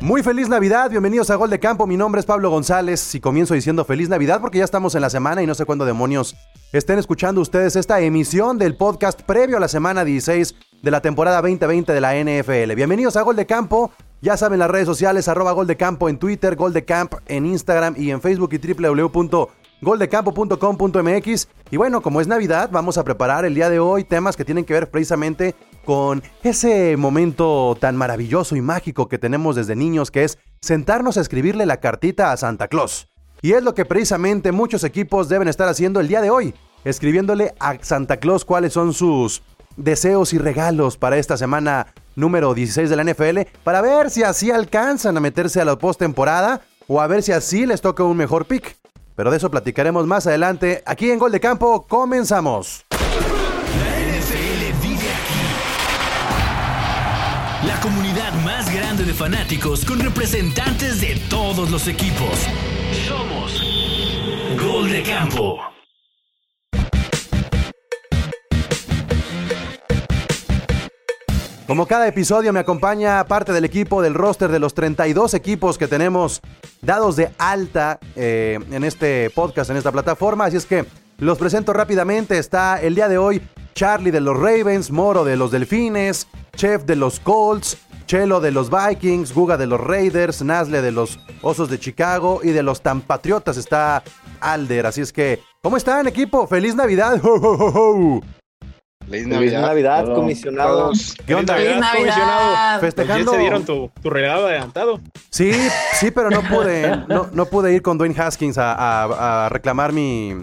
Muy feliz Navidad, bienvenidos a Gol de Campo, mi nombre es Pablo González y comienzo diciendo feliz Navidad porque ya estamos en la semana y no sé cuándo demonios estén escuchando ustedes esta emisión del podcast previo a la semana 16 de la temporada 2020 de la NFL. Bienvenidos a Gol de Campo, ya saben las redes sociales arroba Gol de Campo en Twitter, Gol de Camp en Instagram y en Facebook y www.goldecampo.com.mx y bueno, como es Navidad, vamos a preparar el día de hoy temas que tienen que ver precisamente con ese momento tan maravilloso y mágico que tenemos desde niños, que es sentarnos a escribirle la cartita a Santa Claus. Y es lo que precisamente muchos equipos deben estar haciendo el día de hoy, escribiéndole a Santa Claus cuáles son sus deseos y regalos para esta semana número 16 de la NFL, para ver si así alcanzan a meterse a la postemporada o a ver si así les toca un mejor pick. Pero de eso platicaremos más adelante. Aquí en Gol de Campo comenzamos. La comunidad más grande de fanáticos con representantes de todos los equipos. Somos Gol de Campo. Como cada episodio me acompaña parte del equipo del roster de los 32 equipos que tenemos dados de alta eh, en este podcast, en esta plataforma. Así es que los presento rápidamente. Está el día de hoy Charlie de los Ravens, Moro de los Delfines, Chef de los Colts, Chelo de los Vikings, Guga de los Raiders, Nasle de los Osos de Chicago y de los Tampatriotas está Alder. Así es que, ¿cómo están equipo? ¡Feliz Navidad! ¡Ho, ho, ho, ho! Feliz Feliz Navidad, Navidad, comisionado. todos. ¿Qué onda? Feliz Navidad. comisionado. Festejando. ¿Ya se dieron tu, tu regalo adelantado? Sí, sí, pero no pude, no, no pude ir con Dwayne Haskins a, a- a reclamar mi,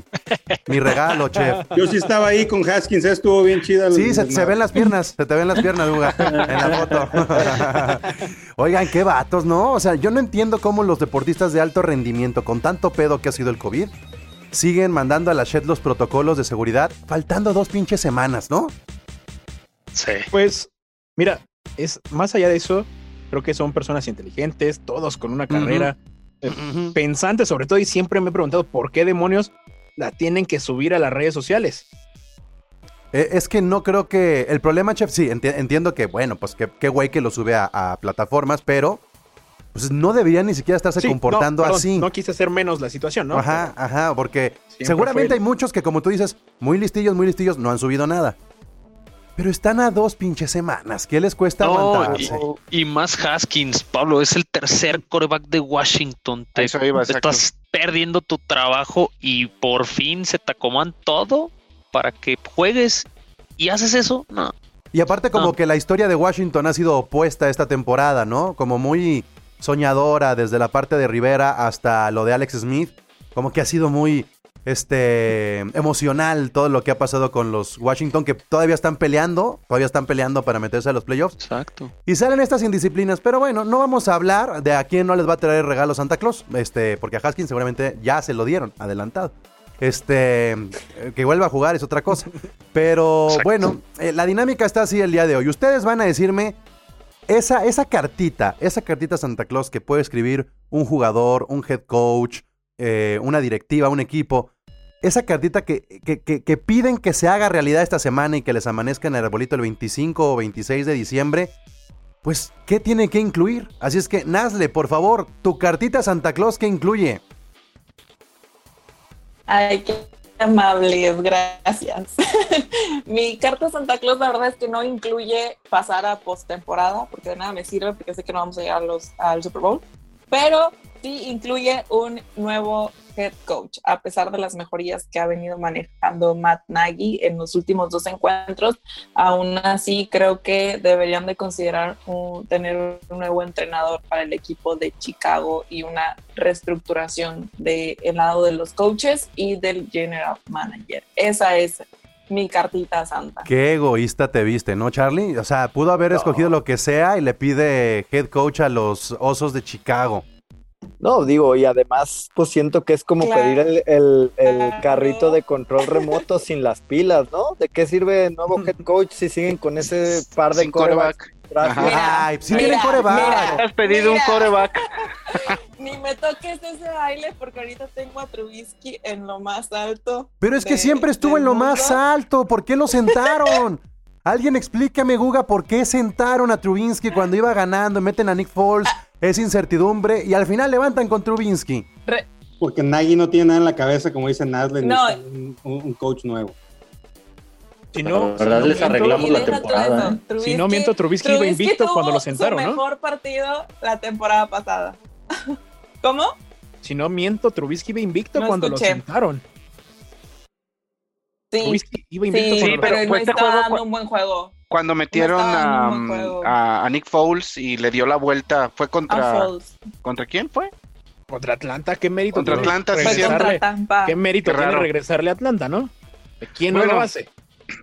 mi regalo, chef. Yo sí estaba ahí con Haskins, ¿eh? estuvo bien chida. el- Sí, se, el- se ven las piernas, se te ven las piernas, Uga, en la foto. Oigan, qué vatos, ¿no? O sea, yo no entiendo cómo los deportistas de alto rendimiento, con tanto pedo que ha sido el COVID, siguen mandando a la Shed los protocolos de seguridad, faltando dos pinches semanas, ¿no? Sí. Pues, mira, es más allá de eso, creo que son personas inteligentes, todos con una carrera, eh, pensantes sobre todo, y siempre me he preguntado por qué demonios la tienen que subir a las redes sociales. Eh, es que no creo que. El problema, chef, sí, enti- entiendo que, bueno, pues qué güey que lo sube a, a plataformas, pero. Pues no deberían ni siquiera estarse Sí, comportando no, perdón, así. No quise hacer menos la situación, ¿no? Ajá, ajá, porque seguramente hay muchos que, como tú dices, muy listillos, muy listillos, no han subido nada. Pero están a dos pinches semanas. ¿Qué les cuesta No, aguantarse? y, y más Haskins, Pablo, es el tercer coreback de Washington. Te, Eso iba, te estás perdiendo tu trabajo y por fin se te acomodan todo para que juegues y haces eso. No. Y aparte como No. que la historia de Washington ha sido opuesta esta temporada, ¿no? Como muy soñadora desde la parte de Rivera hasta lo de Alex Smith. Como que ha sido muy este emocional todo lo que ha pasado con los Washington que todavía están peleando, todavía están peleando para meterse a los playoffs. Exacto. Y salen estas indisciplinas, pero bueno, no vamos a hablar de a quién no les va a traer regalo Santa Claus, este, porque a Haskins seguramente ya se lo dieron adelantado. Este, que vuelva a jugar es otra cosa. Pero Exacto. bueno, eh, la dinámica está así el día de hoy. Ustedes van a decirme esa, esa cartita, esa cartita Santa Claus que puede escribir un jugador, un head coach, eh, una directiva, un equipo. Esa cartita que, que- que- que piden que se haga realidad esta semana y que les amanezca en el arbolito el 25 o 26 de diciembre, pues, ¿qué tiene que incluir? Así es que, Nazle, por favor, tu cartita Santa Claus, ¿qué incluye? Ay, qué amables, gracias. Mi carta Santa Claus, la verdad es que no incluye pasar a postemporada, porque de nada me sirve, porque sé que no vamos a llegar los, al Super Bowl, pero sí incluye un nuevo head coach, a pesar de las mejorías que ha venido manejando Matt Nagy en los últimos dos encuentros, aún así creo que deberían de considerar un- tener un nuevo entrenador para el equipo de Chicago y una reestructuración del lado de los coaches y del general manager. Esa es mi cartita santa. Qué egoísta te viste, ¿no, Charlie? O sea, pudo haber escogido lo que sea y le pide head coach a los Osos de Chicago. No, digo, y además, pues siento que es como Claro. pedir el, el- el Claro. carrito de control remoto sin las pilas, ¿no? ¿De qué sirve el nuevo head coach si siguen con ese par de Sin coreback. Mira, Ay, sí mira, tienen coreback. mira. Has pedido Mira. un coreback. Ni me toques ese baile porque ahorita tengo a Trubisky en lo más alto. Pero es que de- siempre estuvo en lo más alto. ¿Por qué lo sentaron? Alguien explícame, Guga, por qué sentaron a Trubinsky cuando iba ganando. Meten a Nick Foles es incertidumbre y al final levantan con Trubinsky. Porque Nagy no tiene nada en la cabeza, como dice Nasle, No. un, coach nuevo. Si La no, verdad, si no les miento- arreglamos la temporada, eso, ¿eh? Si no miento, Trubisky iba invicto tuvo cuando lo sentaron, su ¿no? mejor partido la temporada pasada. ¿Cómo? Si no miento, Trubisky iba invicto No cuando escuché. lo sentaron. Sí, Trubisky iba invicto sí, cuando lo pero pero no fue este estaba dando un buen juego. Cuando metieron estaba a, Nick Foles y le dio la vuelta, ¿fue contra, Foles. contra quién fue? Contra Atlanta, qué mérito Contra tiene Atlanta, sí, contra. Tampa. Qué mérito Qué tiene regresarle a Atlanta, ¿no? ¿De quién no lo hace?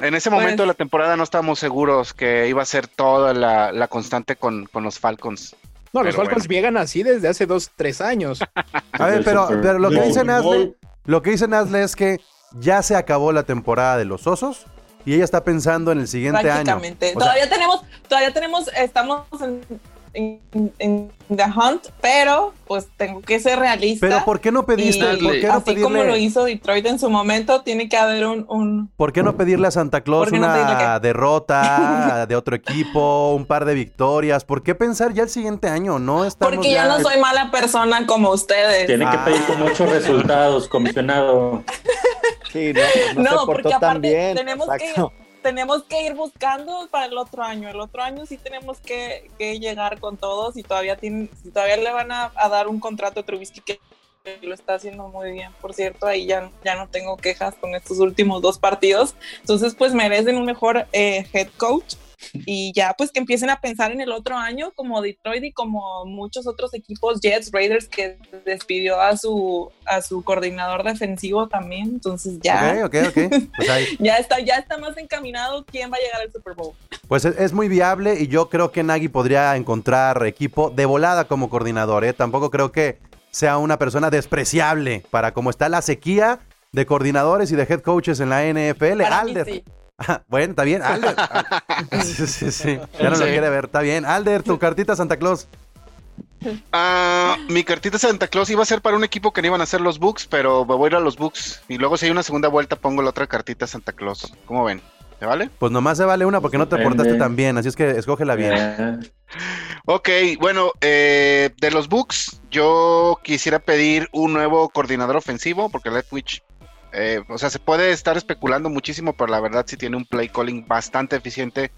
En ese Pues- momento de la temporada no estábamos seguros que iba a ser toda la, la constante con, con los Falcons. No, los Falcons bueno. llegan así desde hace dos, tres años. A ver, pero, pero lo que Bowl. dice Super Nasle, Bowl. lo que dice Nasle es que ya se acabó la temporada de los osos y ella está pensando en el siguiente año. prácticamente. O sea, todavía tenemos, todavía tenemos, estamos en, en- en The Hunt, pero pues tengo que ser realista. pero ¿por qué no pediste? Y ¿Por qué no así como lo pedirle, hizo Detroit en su momento, tiene que haber un, un ¿por qué no pedirle a Santa Claus ¿Por qué no una pedirle derrota de otro equipo, un par de victorias? ¿Por qué pensar ya el siguiente año? No estamos porque ya no soy mala persona como ustedes. Tiene que Ah. pedir con muchos resultados, comisionado. Sí, no, no, No, se porque tan aparte bien. tenemos que-. Tenemos que ir buscando para el otro año. El otro año sí tenemos que, que llegar con todos y todavía tienen, si todavía le van a, a dar un contrato a Trubisky que lo está haciendo muy bien. Por cierto, ahí ya, ya no tengo quejas con estos últimos dos partidos. Entonces, pues merecen un mejor eh, head coach y ya pues que empiecen a pensar en el otro año como Detroit y como muchos otros equipos, Jets, Raiders, que despidió a su, a su coordinador defensivo también. Entonces ya. Pues, ahí. ya está, ya está más encaminado quién va a llegar al Super Bowl. Pues es, es muy viable y yo creo que Nagy podría encontrar equipo de volada como coordinador. ¿eh? Tampoco creo que sea una persona despreciable para como está la sequía de coordinadores y de head coaches en la NFL. Para Alder. sí. Ah, bueno, está bien, Alder. sí, sí, sí. Ya no lo quiere ver, está bien. Alder, tu cartita Santa Claus. Ah, mi cartita Santa Claus iba a ser para un equipo que no iban a ser los Bucks, pero me voy a ir a los Bucks. Y luego si hay una segunda vuelta pongo la otra cartita Santa Claus. ¿Cómo ven? ¿Se vale? Pues nomás se vale una porque no te portaste tan bien, así es que escógela bien. Eh, Ok, bueno, eh, de los Bucks, yo quisiera pedir un nuevo coordinador ofensivo, porque Leftwich, eh, o sea, se puede estar especulando muchísimo, pero la verdad sí tiene un play calling bastante eficiente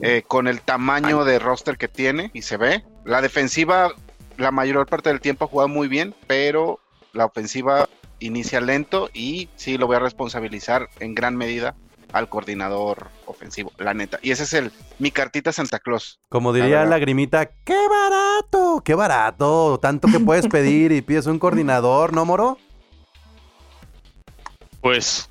eh, con el tamaño de roster que tiene y se ve. La defensiva, la mayor parte del tiempo ha jugado muy bien, pero la ofensiva inicia lento y sí lo voy a responsabilizar en gran medida al coordinador ofensivo, la neta. Y ese es el mi cartita Santa Claus. Como La diría verdad. Lagrimita, ¡qué barato! ¡Qué barato! Tanto que puedes pedir y pides un coordinador, ¿no, Moro? Pues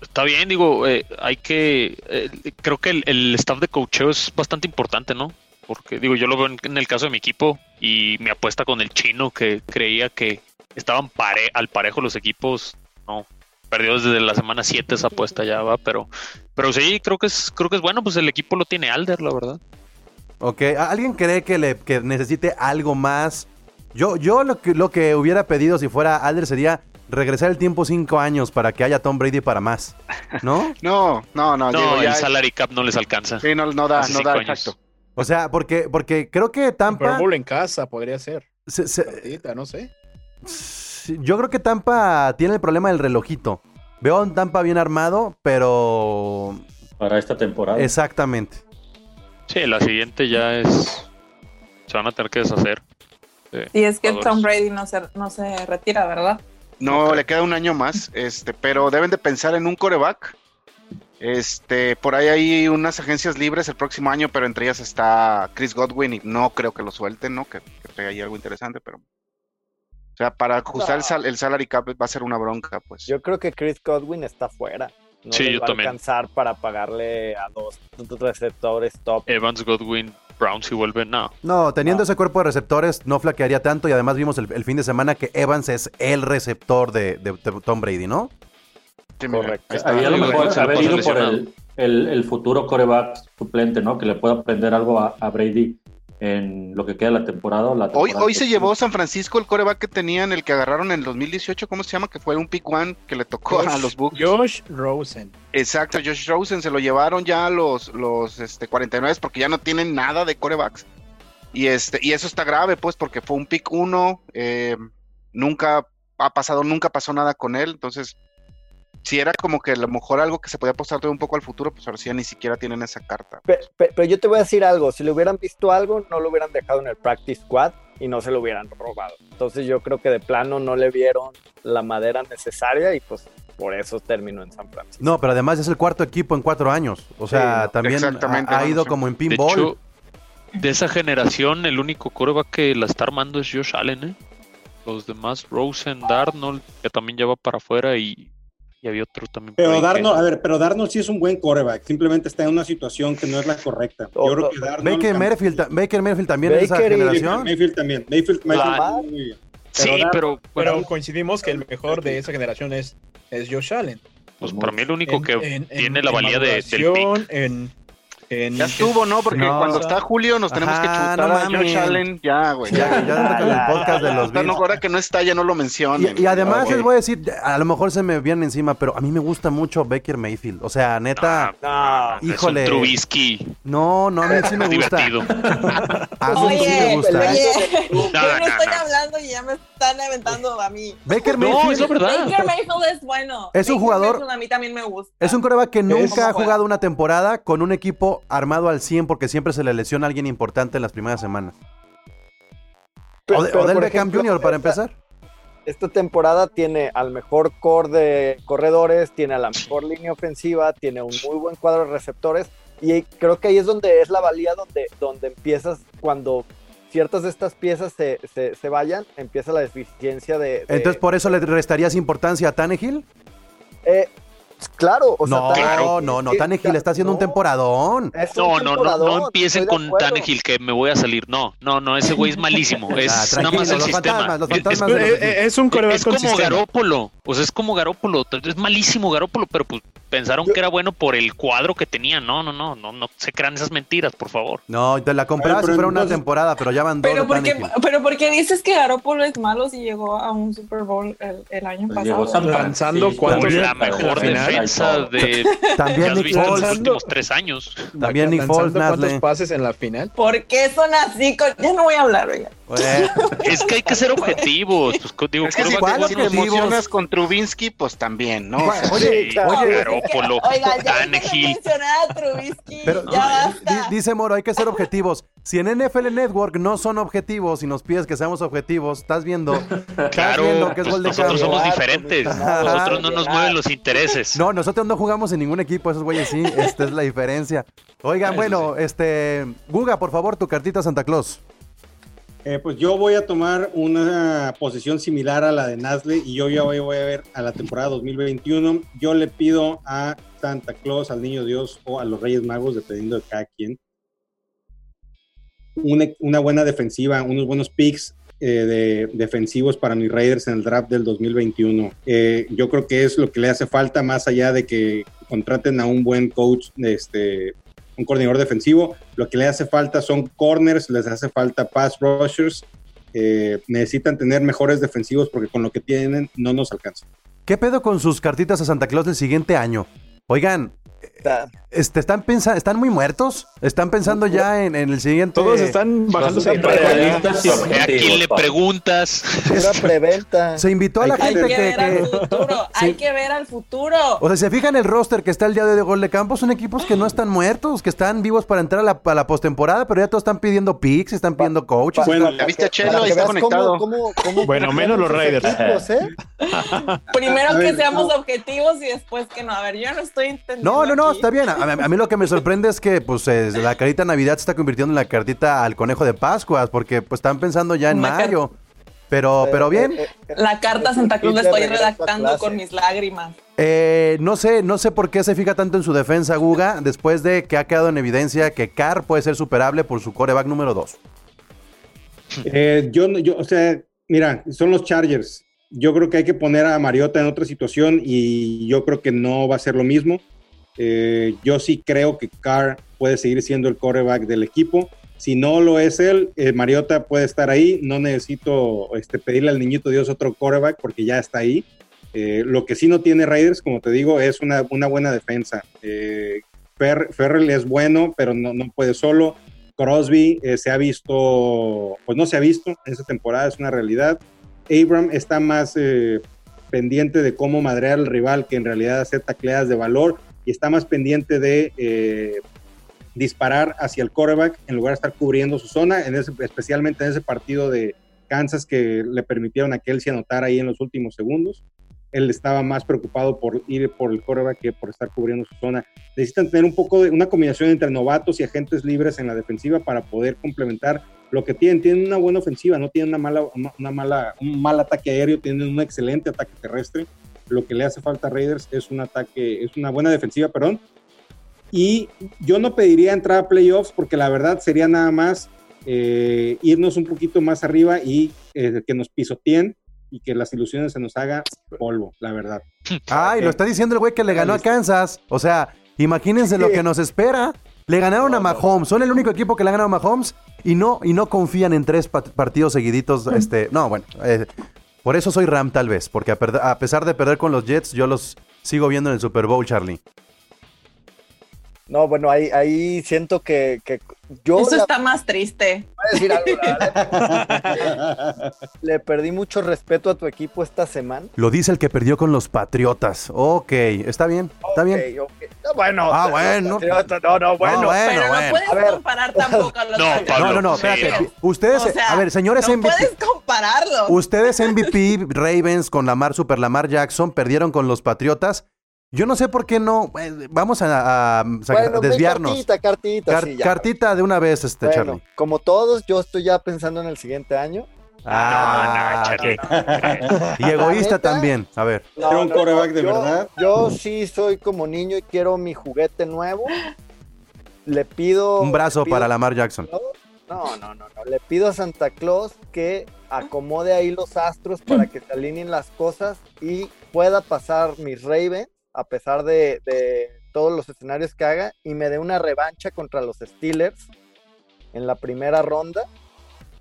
está bien, digo, eh, hay que, eh, creo que el, el staff de coacheo es bastante importante, ¿no? Porque digo, yo lo veo en, el caso de mi equipo y mi apuesta con el chino que creía que estaban al parejo los equipos, no, perdió desde la semana 7 esa apuesta ya va, pero, pero sí, creo que es, creo que es bueno, pues el equipo lo tiene Alder, la verdad. Ok, ¿a- ¿alguien cree que, le, que necesite algo más? Yo, yo lo, que, lo que hubiera pedido si fuera Alder sería regresar el tiempo cinco años para que haya Tom Brady para más, ¿no? No, no, no, No, Diego, el ya- salary cap no les alcanza. Sí, no, no da, Hace no da, años. exacto. O sea, porque, porque creo que Super Tampa... Bowl en casa podría ser. se- no sé. Sí, Yo creo que Tampa tiene el problema del relojito. Veo a un Tampa bien armado, pero... para esta temporada. Exactamente. Sí, la siguiente ya es, se van a tener que deshacer. de Y es que jugadores. Tom Brady no se, no se retira, ¿verdad? No, le queda un año más, este, pero deben de pensar en un coreback. Este, por ahí hay unas agencias libres el próximo año, pero entre ellas está Chris Godwin y no creo que lo suelten, ¿no? Que, que traiga ahí algo interesante, pero. O sea, para ajustar el, sal- el salary cap va a ser una bronca, pues. Yo creo que Chris Godwin está fuera. No Sí, yo va a alcanzar para pagarle a dos receptores top. Evans, Godwin, Brown si vuelven, no. No, teniendo Ah. ese cuerpo de receptores, no flaquearía tanto. Y además vimos el, el fin de semana que Evans es el receptor de, de- de Tom Brady, ¿no? Sí, correcto. ahí a lo mejor haber ido por el, el- el futuro coreback suplente, ¿no? Que le pueda aprender algo a, a Brady en lo que queda de la temporada. o la Hoy, temporada hoy se próxima. llevó San Francisco el coreback que tenían, el que agarraron en el 2018, ¿cómo se llama? Que fue un pick one que le tocó a los Bucks. Josh Rosen. Exacto, Josh Rosen se lo llevaron ya a los, los este, 49 porque ya no tienen nada de corebacks. Y, este, y eso está grave, pues, porque fue un pick uno, eh, nunca ha pasado, nunca pasó nada con él, entonces, si era como que a lo mejor algo que se podía apostar todo un poco al futuro, pues ahora sí ya ni siquiera tienen esa carta. Pe- pe- Pero, yo te voy a decir algo, si le hubieran visto algo, no lo hubieran dejado en el practice squad y no se lo hubieran robado. Entonces yo creo que de plano no le vieron la madera necesaria y pues por eso terminó en San Francisco. No, pero además es el cuarto equipo en cuatro años. O sea, Sí, no, también ha, ido como en De pinball. hecho, de esa generación, el único coreback que la está armando es Josh Allen, ¿eh? Los demás, Rosen, Darnold, que también ya va para afuera y, y había otro también. Pero ahí que- Darnold, a ver, pero Darnold sí es un buen coreback. Simplemente está en una situación que no es la correcta. Yo Oh, creo que Darnold. Baker Mayfield, ta- Baker Mayfield también es de esa Baker y- generación. Mayfield también. Mayfield, Mayfield Ah. muy bien. Sí, Darnold- pero, Pero bueno, coincidimos que el mejor de esa generación es, es Josh Allen. pues para mí el único En- que en- en- tiene la en valía de, del pick. En, en- Ya estuvo, ¿no? Porque No. cuando está Julio nos tenemos que Ajá, chutar no a Josh. Allen, ya, güey. Ya, ya con el podcast de los no, ahora que no está, ya no lo mencionen. Y, y además les voy a decir, a lo mejor se me viene encima, pero a mí me gusta mucho Baker Mayfield. O sea, neta, Ah, es híjole. un Trubisky no, no, a mí sí me gusta. divertido. A mí sí me Oye, gusta. oye, No, yo no no, estoy no. hablando y ya me están aventando a mí. Baker No, Mayfield es la verdad. Baker Mayfield es bueno. Es un Baker jugador- Mayfield a mí también me gusta. Es un coreback que nunca ha jugado una temporada con un equipo armado al 100 porque siempre se le lesiona a alguien importante en las primeras semanas. O de- pero, Odell por Beckham ejemplo, Jr. para esta- empezar. Esta temporada tiene al mejor core de corredores, tiene a la mejor línea ofensiva, tiene un muy buen cuadro de receptores y creo que ahí es donde es la valía, donde, donde empiezas cuando ciertas de estas piezas se, se, se vayan, empieza la deficiencia de... de- Entonces, por eso le restarías importancia a Tannehill. Eh, claro, o sea, No, Tannehill- no, no, sí, Tannehill está haciendo un no, temporadón. es un No, no, no, no empiecen con. Tannehill que me voy a salir. No, no, no, ese güey es malísimo. Es Ah, nada más el los sistema. fantasmas, los Es- es- de los Eh, eh, es un coreback es como sistema. Garópolo, pues es como Garópolo, es malísimo Garópolo, pero pues pensaron Yo- que era bueno por el cuadro que tenía. No, no, no, no, no se crean esas mentiras, por favor. No, te la compraba si pero fuera una temporada, pero ya van dos Pero porque, pero porque dices que Garoppolo es malo si llegó a un Super Bowl el, el año llegó pasado. San Lanzando Francisco, cuatro la mejor final. Defensa de que También has Nick visto en los últimos tres años. También Nick Foles, cuántos pases en la final. ¿Por qué son así? Ya no voy a hablar, oiga. Es que hay que ser objetivos. Pues, digo, Es que si, coreback ¿cuál te- si te objetivos? emocionas con Trubinsky, pues también, ¿no? ¿Cuál? O sea, Oye, Sí, oye, Garópolo, Oiga, ya hay que Tannehill. mencionar a Trubisky. Pero ya di- basta. dice Moro, hay que ser objetivos. Si en NFL Network no son objetivos y nos pides que seamos objetivos, estás viendo, estás Claro, viendo que es pues gol de nosotros somos diferentes. Nosotros no nos mueven los intereses. No, nosotros no jugamos en ningún equipo, esos güeyes sí, esta es la diferencia. Oigan, bueno, este, Guga, por favor, tu cartita Santa Claus. Eh, pues yo voy a tomar una posición similar a la de Nasle y yo ya voy, voy a ver a la temporada 2021. Yo le pido a Santa Claus, al Niño Dios o a los Reyes Magos, dependiendo de cada quien, una, una buena defensiva, unos buenos picks eh, de defensivos para mis Raiders en el draft del 2021. Eh, yo creo que es lo que le hace falta más allá de que contraten a un buen coach, este, un coordinador defensivo. Lo que le hace falta son corners, les hace falta pass rushers. Eh, necesitan tener mejores defensivos porque con lo que tienen no nos alcanza. ¿Qué pedo con sus cartitas a Santa Claus del siguiente año? Oigan, Está- este, ¿están, pensa- ¿están muy muertos? ¿Están pensando ya en, en el siguiente? Todos están bajándose de ¿A quién le preguntas? Pura preventa. Se invitó a la Hay gente que que... ver al que- futuro. Hay que ver al futuro. O sea, si se fijan el roster que está el día de hoy de Gol de Campo, son equipos que no están muertos, que están vivos para entrar a la, a la postemporada, pero ya todos están pidiendo picks, están pidiendo coaches. Bueno, ¿Ya viste a Chelo? Ahí está conectado. cómo- cómo- cómo Bueno, menos los Raiders. equipos, ¿eh? Primero que seamos no. objetivos y después que no. A ver, yo no estoy entendiendo. No, no, no, aquí. está bien. A, mí lo que me sorprende es que pues eh, la carita Navidad se está convirtiendo en la cartita al conejo de Pascuas, porque pues están pensando ya en Una mayo. Pero, pero bien, Eh, eh, La carta Santa Cruz la estoy redactando con mis lágrimas. eh, no sé, no sé por qué se fija tanto en su defensa, Guga, después de que ha quedado en evidencia que Carr puede ser superable por su coreback número 2. Eh, yo, no- yo, o sea, mira, son los Chargers. Yo creo que hay que poner a Mariota en otra situación y yo creo que no va a ser lo mismo. Eh, yo sí creo que Carr puede seguir siendo el quarterback del equipo. Si no lo es él, eh, Mariota puede estar ahí. No necesito este, pedirle al niñito Dios otro quarterback porque ya está ahí. Eh, lo que sí no tiene Raiders, como te digo, es una, una buena defensa. Eh, Fer- Ferrell es bueno, pero no, no puede solo. Crosby eh, se ha visto, pues no se ha visto en esta temporada, es una realidad. Abram está más eh, pendiente de cómo madrear al rival que en realidad hacer tacleadas de valor y está más pendiente de eh, disparar hacia el quarterback en lugar de estar cubriendo su zona, en ese, especialmente en ese partido de Kansas que le permitieron a Kelsey anotar ahí en los últimos segundos. Él estaba más preocupado por ir por el quarterback que por estar cubriendo su zona. Necesitan tener un poco de una combinación entre novatos y agentes libres en la defensiva para poder complementar lo que tienen. Tienen una buena ofensiva, no tienen una mala, una mala, un mal ataque aéreo, tienen un excelente ataque terrestre. Lo que le hace falta a Raiders es un ataque, es una buena defensiva, perdón, y yo no pediría entrar a playoffs porque la verdad sería nada más eh, irnos un poquito más arriba y eh, que nos pisoteen y que las ilusiones se nos haga polvo, la verdad. Ay, lo está diciendo el güey que le ganó a Kansas. O sea, imagínense lo que nos espera. Le ganaron a Mahomes. Son el único equipo que le ha ganado a Mahomes y no, y no confían en tres partidos seguiditos. Este, no, bueno, eh, por eso soy Ram tal vez, porque a, a pesar de perder con los Jets, yo los sigo viendo en el Super Bowl, Charlie. No, bueno, ahí, ahí siento que, que yo... Eso está más triste. Voy a decir algo, le, perdí mucho respeto a tu equipo esta semana. Lo dice el que perdió con los Patriotas. Ok, está bien, está bien. Okay. No, bueno, ah, bueno. No, no, bueno. No, bueno, pero no puedes a comparar tampoco a los No, Pablo, no, no, no, espérate. Ustedes, O sea, a ver, señores no MVP. puedes compararlos. Ustedes MVP, Ravens con Lamar, Super Lamar Jackson, perdieron con los Patriotas. Yo no sé por qué no. eh, Vamos a, Bueno, desviarnos. Cartita, cartita, Car- sí, ya. cartita de una vez, este, Bueno, Charlie. como todos, yo estoy ya pensando en el siguiente año. Ah, no, Charlie. y egoísta también. A ver. ¿Era un quarterback de yo, verdad? Yo sí soy como niño y quiero mi juguete nuevo. Le pido. Un brazo pido- para Lamar Jackson. No, no, no, no. Le pido a Santa Claus que acomode ahí los astros para que se alineen las cosas y pueda pasar mis Ravens a pesar de, de todos los escenarios que haga y me dé una revancha contra los Steelers en la primera ronda.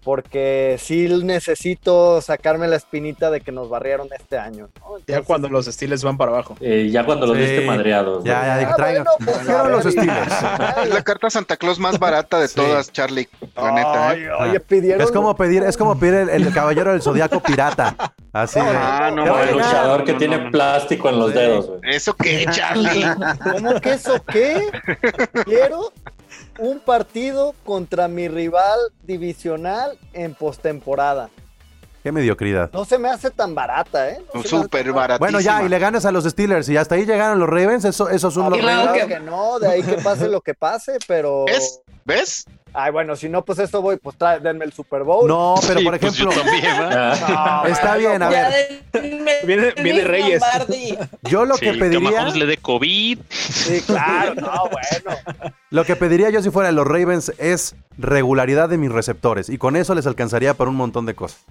Porque sí necesito sacarme la espinita de que nos barrieron este año. ¿no? Ya cuando los Steelers van para abajo. Eh, ya cuando los Sí. viste madreados. Ya, güey. ya, Ah, traigan. bueno, pues, los ver, y- Steelers. Es la carta Santa Claus más barata de Sí. todas, Charlie. La neta, ¿eh? Ay, oye, pidieron. Es como pedir, es como pedir el, el caballero del zodiaco pirata. Así. Ah, no, el luchador que no, tiene no, no. plástico en los Sí. dedos. ¿Eso qué, Charlie? ¿Cómo que eso qué? Quiero un partido contra mi rival divisional en postemporada. Qué mediocridad. No se me hace tan barata, ¿eh? No Súper baratísima. Bueno, ya, y le ganas a los Steelers y hasta ahí llegaron los Ravens, eso, esos son Ah, los claro Ravens. Claro que no, de ahí que pase lo que pase, pero. ¿Ves? ¿Ves? Ay, bueno, si no, pues esto voy, pues trae, denme el Super Bowl. No, pero Sí, por pues ejemplo. Ah, No, está bien, a ver, denme Viene- viene Reyes. Yo lo Sí, que que pediría, Mahomes le dé COVID. Sí, claro, no, bueno. lo que pediría yo si fuera los Ravens es regularidad de mis receptores y con eso les alcanzaría para un montón de cosas.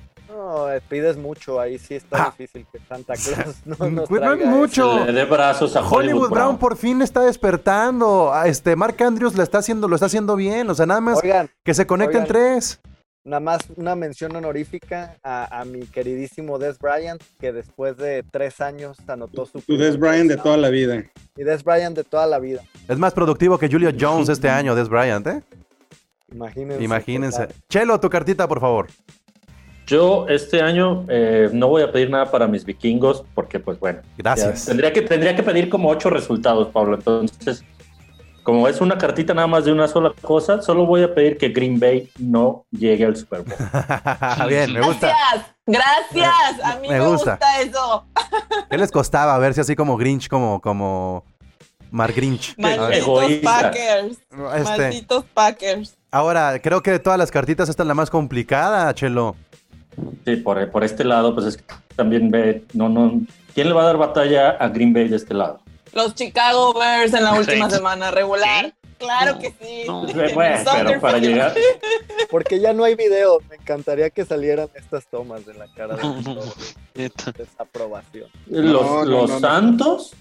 No, pides mucho, ahí sí está Ah. difícil que Santa Claus no nos Pues no es traiga mucho. Le dé brazos a Hollywood, Hollywood, Brown por fin está despertando. A Este Mark Andrews lo está haciendo, lo está haciendo bien. O sea, nada más. Oigan, que se conecten oigan. tres. Nada más una mención honorífica a, a mi queridísimo Des Bryant, que después de tres años anotó su. Tu Des Bryant de toda la vida. Y Des Bryant de toda la vida. Es más productivo que Julio Jones este año, Des Bryant, ¿eh? Imagínense. Imagínense. Chelo, tu cartita, por favor. Yo este año eh, no voy a pedir nada para mis vikingos porque, pues bueno, Gracias. tendría, que, tendría que pedir como ocho resultados, Pablo. Entonces, como es una cartita nada más de una sola cosa, solo voy a pedir que Green Bay no llegue al Super Bowl. bien, me gusta. Gracias, gracias. A mí Me me, gusta. gusta. eso. ¿Qué les costaba verse así como Grinch, como, como Mark Grinch? Malditos. Packers. este, Malditos Packers. ahora, creo que de todas las cartitas esta es la más complicada, Chelo. Sí, por, por este lado, pues es que también ve, no, no, ¿quién le va a dar batalla a Green Bay de este lado? Los Chicago Bears en la última semana regular. ¿Sí? Claro No, que sí. no. Bueno, pero para llegar, Porque ya no hay video. Me encantaría que salieran estas tomas de la cara de, de desaprobación. los, No, los no, no. Santos,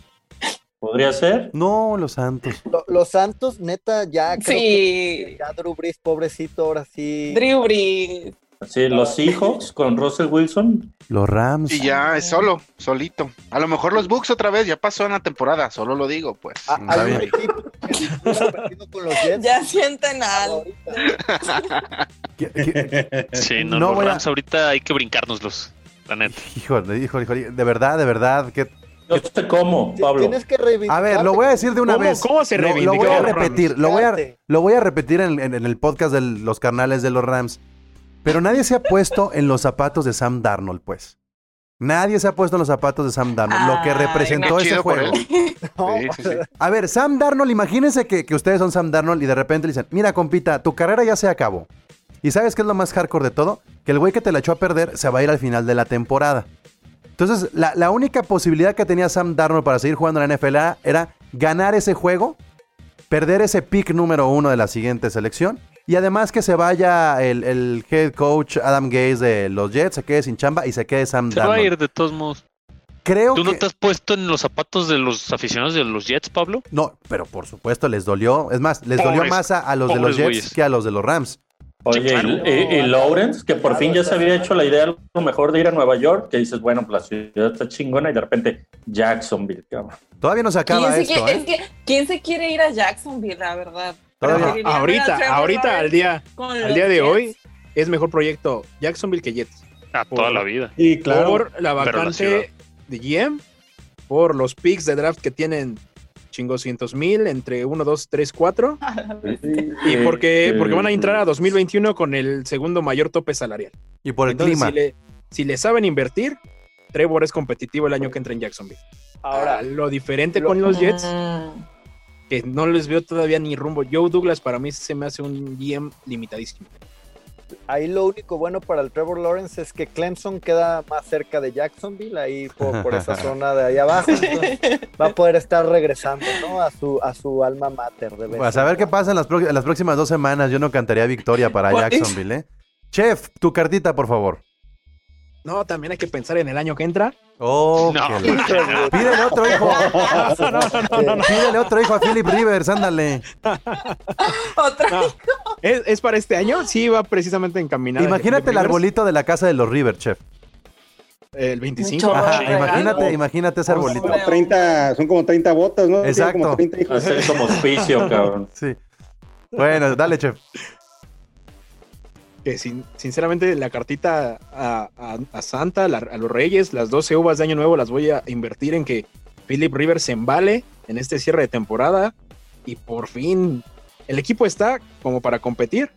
podría ser. No, los Santos. Lo- los Santos, neta, ya creo Sí. que ya Drew Brees, pobrecito, ahora sí. Drew Brees. Sí, los Seahawks con Russell Wilson. Los Rams. Y ya es solo, solito. A lo mejor los Bucks otra vez, ya pasó en la temporada, solo lo digo, pues. Ah, Hay un equipo que estuvo perdido con los Jets. Ya sienten algo. ahorita. ¿Qué- qué- Sí, no, No los voy a- Rams ahorita hay que brincárnoslos, la neta. Híjole, híjole, híjole, de verdad, de verdad, que Yo sé cómo, Pablo. Tienes que reivindicar. A ver, lo voy a decir de una ¿Cómo- vez. cómo se Lo- lo, voy a repetir, lo voy a, lo voy a repetir en, en- en el podcast de los carnales de los Rams. Pero nadie se ha puesto en los zapatos de Sam Darnold, pues. Nadie se ha puesto en los zapatos de Sam Darnold. lo que representó ese juego. él. No, Sí, sí, sí. A ver, Sam Darnold, imagínense que, que ustedes son Sam Darnold y de repente le dicen, mira, compita, tu carrera ya se acabó. ¿Y sabes qué es lo más hardcore de todo? Que el güey que te la echó a perder se va a ir al final de la temporada. Entonces, la, la única posibilidad que tenía Sam Darnold para seguir jugando en la NFL era ganar ese juego, perder ese pick número uno de la siguiente selección y además que se vaya el, el head coach Adam Gaze de los Jets, se quede sin chamba y se quede Sam Se va a Darnold. ir de todos modos. Creo ¿Tú no que... te has puesto en los zapatos de los aficionados de los Jets, Pablo? No, pero por supuesto les dolió. Es más, les dolió Pobres- más a, a los de los Jets güeyes. que a los de los Rams. Oye, y, y- y Lawrence, que por fin ya se había hecho la idea a lo mejor de ir a Nueva York, que dices, bueno, pues la ciudad está chingona y de repente Jacksonville, cabrón. Todavía no se acaba ¿Quién se, esto, quiere, ¿eh? es que, ¿Quién se quiere ir a Jacksonville, la verdad? Todavía- ahorita, ahorita, al día, al día de Jets. hoy, es mejor proyecto Jacksonville que Jets. A toda la vida. Y claro. Por la vacante de GM, por los picks de draft que tienen chingoscientos mil entre 1, 2, 3, 4. Y porque, porque van a entrar a 2021 con el segundo mayor tope salarial. Y por el Entonces, clima. Si le, si le saben invertir, Trevor es competitivo el año que entra en Jacksonville. Ahora, Ahora, lo diferente lo- con los Jets. Que no les veo todavía ni rumbo. Joe Douglas para mí se me hace un GM limitadísimo. ahí lo único bueno para el Trevor Lawrence es que Clemson queda más cerca de Jacksonville, ahí por, por esa zona de ahí abajo. va a poder estar regresando, ¿no? A su, a su alma mater. De vez Pues en a ver qué cuando. pasa en las, en las próximas dos semanas. Yo no cantaría victoria para What? Jacksonville, ¿eh? Chef, tu cartita, por favor. No, también hay que pensar en el año que entra. Oh, No. Pídele otro hijo. No, no, no, no, no. Pídele otro hijo a Philip Rivers, ándale. Otra. No. ¿Es, es para este año? Sí, va precisamente encaminado. Imagínate el arbolito de la casa de los Rivers, chef. El 25. Mucho Ajá, regalo. imagínate, imagínate ese arbolito. Hombre. 30, son como 30 botas, ¿no? Exacto. Como 30 hijos. Hacer como auspicio, cabrón. Sí. Bueno, dale, chef. Que sin- sinceramente la cartita a, Santa, a los Reyes, las 12 uvas de Año Nuevo las voy a invertir en que Philip Rivers se embale en este cierre de temporada y por fin el equipo está como para competir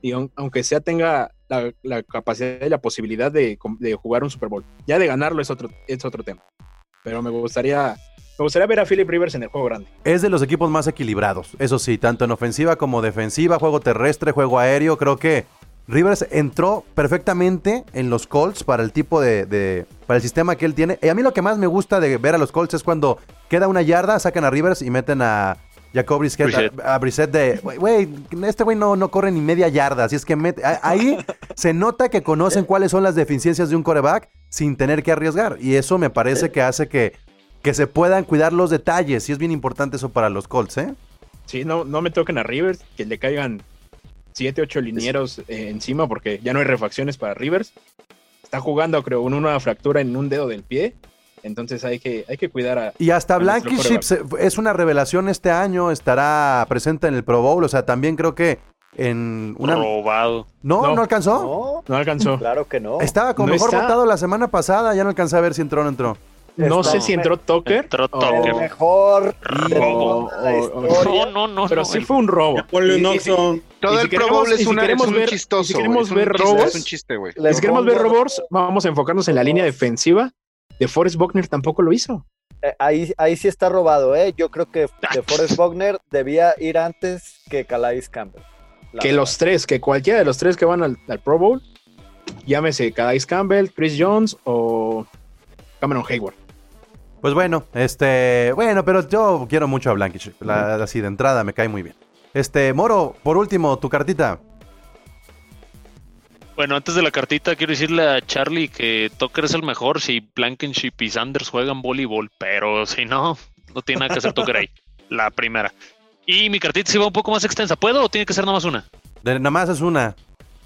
y aun- aunque sea tenga la, capacidad y la posibilidad de, de jugar un Super Bowl. Ya de ganarlo es otro, es otro tema. Pero me gustaría, me gustaría ver a Philip Rivers en el juego grande. Es de los equipos más equilibrados. Eso sí, tanto en ofensiva como defensiva, juego terrestre, juego aéreo. Creo que Rivers entró perfectamente en los Colts para el tipo de, de- para el sistema que él tiene. Y a mí lo que más me gusta de ver a los Colts es cuando queda una yarda, sacan a Rivers y meten a Jacob Brissett, Brissett. a, a Brissett de, "Güey, güey, este güey no, no corre ni media yarda, así es que mete- a- ahí se nota que conocen cuáles son las deficiencias de un coreback sin tener que arriesgar. Y eso me parece que hace que, que se puedan cuidar los detalles. Y es bien importante eso para los Colts, ¿eh? Sí, no, no me toquen a Rivers, que le caigan 7, 8 linieros eh, encima porque ya no hay refacciones para Rivers. Está jugando, creo, con una fractura en un dedo del pie. Entonces hay que, hay que cuidar a. Y hasta Blankenship se- es una revelación este año, estará presente en el Pro Bowl, o sea, también creo que en una... Robado. ¿No? ¿No, No. alcanzó? No, No alcanzó. claro que no. Estaba como No mejor está. votado la semana pasada, ya no alcancé a ver si entró o no entró. No sé si entró Tucker. Entró o- Tucker. El mejor Robo. O- o-. No, no, no. Pero no, sí el- fue un robo. Ponle un Y- y- Oxxo. Todo si el Pro Bowl es, si una- queremos es un ver- si chistoso. güey, queremos ver robos, Es un chiste, güey. Le Si queremos ver robos, vamos a enfocarnos en la línea defensiva. De Forrest Buckner tampoco lo hizo. Eh, ahí, ahí sí está robado, ¿eh? Yo creo que de Forrest Wagner debía ir antes que Calais Campbell. que verdad. los tres, que cualquiera de los tres que van al, al Pro Bowl, llámese Kadais Campbell, Chris Jones o Cameron Hayward. Pues bueno, este, bueno, pero yo quiero mucho a Blankenship, la, así de entrada me cae muy bien. Este, Moro, por último, tu cartita. Bueno, antes de la cartita, quiero decirle a Charlie que Tucker es el mejor si Blankenship y Sanders juegan voleibol, pero si no, no tiene nada que hacer Tucker ahí. La primera. Y mi cartita sí va un poco más extensa. ¿Puedo o tiene que ser nada más una? De- nada más es una.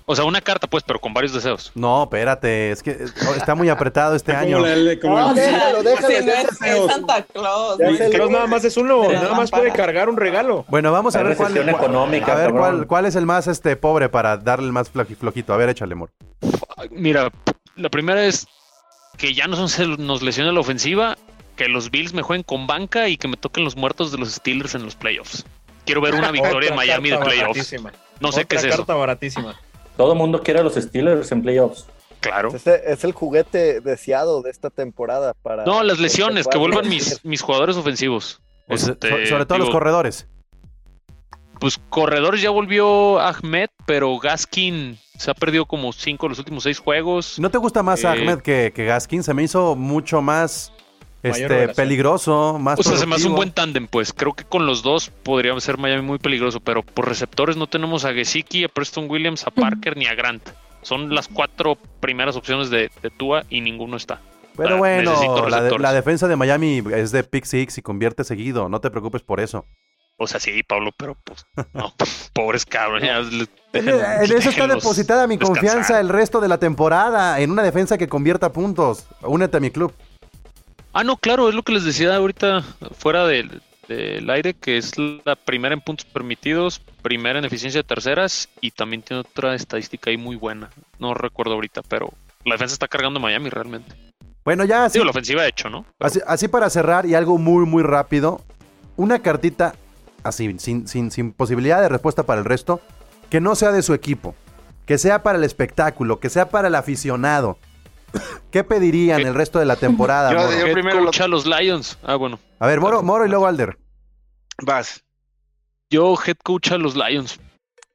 O sea, una carta, pues, pero con varios deseos. No, espérate, es que eh, está muy apretado este Como año. la- como No, el- déjalo, déjalo. Si no ya es, Santa Claus. Claro, nada más es uno, Pero nada más lámpara. puede cargar un regalo. Bueno, vamos a ver cuál, económica, a ver cuál, cuál es el más este pobre para darle el más floji- flojito. A ver, échale, amor. Mira, la primera es que ya no se nos lesione la ofensiva, que los Bills me jueguen con banca y que me toquen los muertos de los Steelers en los playoffs. Quiero ver una victoria en Miami de carta playoffs. baratísima. No sé Otra qué es eso. carta baratísima. Todo el mundo quiere a los Steelers en playoffs. Claro. Es el juguete deseado de esta temporada para. No, las lesiones, que vuelvan mis, mis jugadores ofensivos. Este, so- sobre todo los corredores. Pues corredores ya volvió Ahmed, pero Gaskin se ha perdido como cinco de los últimos seis juegos. ¿No te gusta más Eh, Ahmed que, que Gaskin? Se me hizo mucho más este, peligroso, más O sea, se me hace un buen tándem, pues. Creo que con los dos podría ser Miami muy peligroso, pero por receptores no tenemos a Gesicki, a Preston Williams, a Parker ni a Grant. Son las cuatro primeras opciones de, de Tua y ninguno está. Pero Ah, bueno, la, de- receptores. la defensa de Miami es de pick six y convierte seguido. No te preocupes por eso. O sea, sí, Pablo, pero pues, no, pobres cabros. ya, le- En, eso está depositada mi descansar. confianza el resto de la temporada en una defensa que convierta puntos. Únete a mi club. Ah, no, claro, es lo que les decía ahorita fuera del, del aire, que es la primera en puntos permitidos, primera en eficiencia de terceras y también tiene otra estadística ahí muy buena. No recuerdo ahorita, pero la defensa está cargando Miami realmente. Bueno, ya así, Digo, la ofensiva de hecho, ¿no? así, así para cerrar y algo muy, muy rápido. Una cartita así, sin, sin, sin posibilidad de respuesta para el resto, que no sea de su equipo, que sea para el espectáculo, que sea para el aficionado. ¿Qué pedirían ¿Qué? el resto de la temporada? Yo- yo- Head primero coach a los Lions. Ah, bueno. A ver, Moro, Moro y luego Alder. Vas. Yo head coach a los Lions.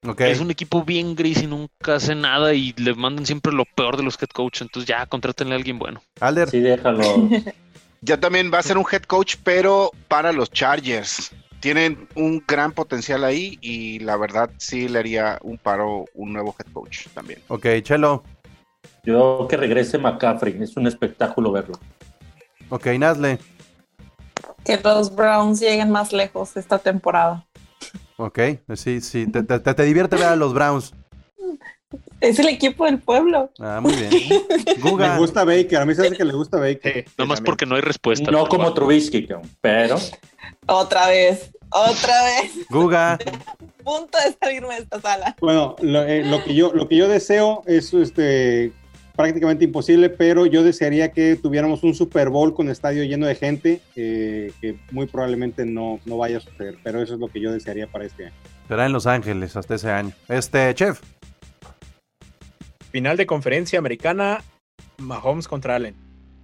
Ok. Es un equipo bien gris y nunca hace nada y le mandan siempre lo peor de los head coach. Entonces ya, contrátenle a alguien bueno. Alder. Sí, déjalo. Ya también va a ser un head coach, pero para los Chargers. Tienen un gran potencial ahí y la verdad sí le haría un paro un nuevo head coach también. Ok, Chelo. Yo que regrese McCaffrey, es un espectáculo verlo. Ok, Nazle. Que los Browns lleguen más lejos esta temporada. Ok, sí, sí. Te, te- te- te divierte ver a los Browns. Es el equipo del pueblo. Ah, muy bien. Guga. gusta Baker, a mí se hace que le gusta Baker. Sí, sí, Nada más también. porque no hay respuesta. No como. Trubisky, pero Otra vez, otra vez. Guga. Punto de salirme de esta sala. Bueno, lo, eh, lo que yo, lo que yo deseo es este, prácticamente imposible, pero yo desearía que tuviéramos un Super Bowl con estadio lleno de gente, eh, que muy probablemente no, no vaya a suceder, pero eso es lo que yo desearía para este año. Será en Los Ángeles hasta ese año. Este, chef. Final de conferencia americana, Mahomes contra Allen.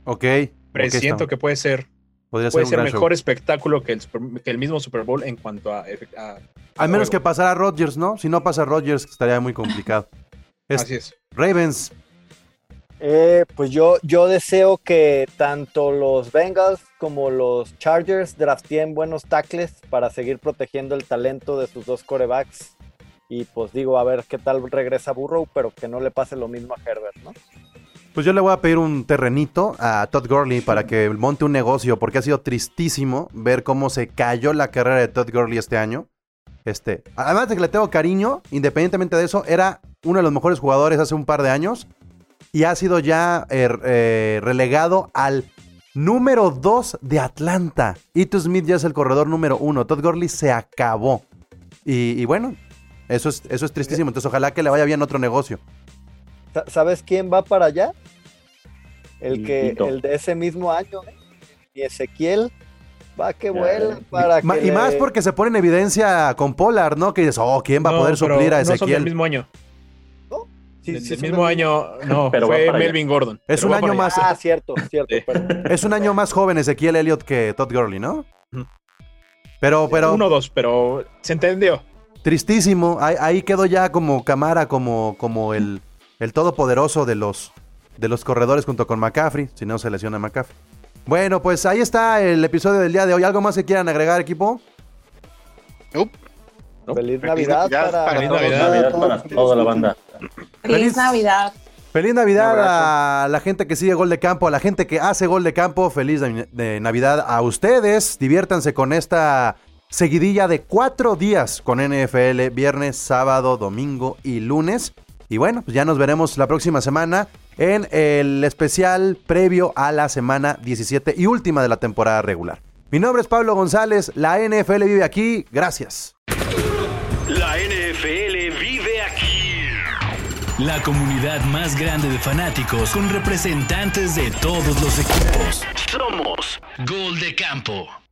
Ok. Presiento que puede ser, podría puede un ser gran mejor show. espectáculo que el, Super- que el mismo Super Bowl en cuanto a, a- Al menos que pasara Rodgers, ¿no? Si no pasa Rodgers, estaría muy complicado. Es- Así es. Ravens. Eh, pues yo, yo deseo que tanto los Bengals como los Chargers drafteen buenos tackles para seguir protegiendo el talento de sus dos corebacks. Y pues digo, a ver qué tal regresa Burrow, pero que no le pase lo mismo a Herbert, ¿no? Pues yo le voy a pedir un terrenito a Todd Gurley para que monte un negocio, porque ha sido tristísimo ver cómo se cayó la carrera de Todd Gurley este año. Este, además de que le tengo cariño, independientemente de eso, era uno de los mejores jugadores hace un par de años y ha sido ya eh, eh, relegado al número 2 de Atlanta. Ito Smith ya es el corredor número 1. Todd Gurley se acabó. Y, y bueno, eso es, eso es tristísimo. Entonces ojalá que le vaya bien otro negocio. Sa- ¿Sabes quién va para allá? El que, el de ese mismo año, ¿eh? Y Ezequiel va que vuela para que y más porque se pone en evidencia con Pollard, ¿no? Que dices, oh, ¿quién va a poder suplir a No son del Ezequiel? mismo año. Sí, son mismo año, no, Pero fue allá. Melvin Gordon. Es Pero un año más. Ah, cierto, cierto. Sí. Es un año más joven Ezequiel Elliott que Todd Gurley, ¿no? Pero, pero, Uno o dos, pero se entendió. tristísimo. Ahí, ahí quedó ya como Camara, como, como el, el todopoderoso de los, de los corredores junto con McCaffrey, si no se lesiona McCaffrey. Bueno, pues ahí está el episodio del día de hoy. ¿Algo más que quieran agregar, equipo? Nope. Feliz Feliz Navidad para, todos. Navidad. Navidad para toda la banda. Feliz- Feliz Navidad. Feliz Navidad a la gente que sigue Gol de Campo, a la gente que hace Gol de Campo. Feliz de, de Navidad a ustedes. Diviértanse con esta seguidilla de cuatro días con NFL, viernes, sábado, domingo y lunes. Y bueno, pues ya nos veremos la próxima semana en el especial previo a la semana 17 y última de la temporada regular. Mi nombre es Pablo González, la NFL vive aquí, gracias. La NFL vive aquí. La comunidad más grande de fanáticos con representantes de todos los equipos. Somos Gol de Campo.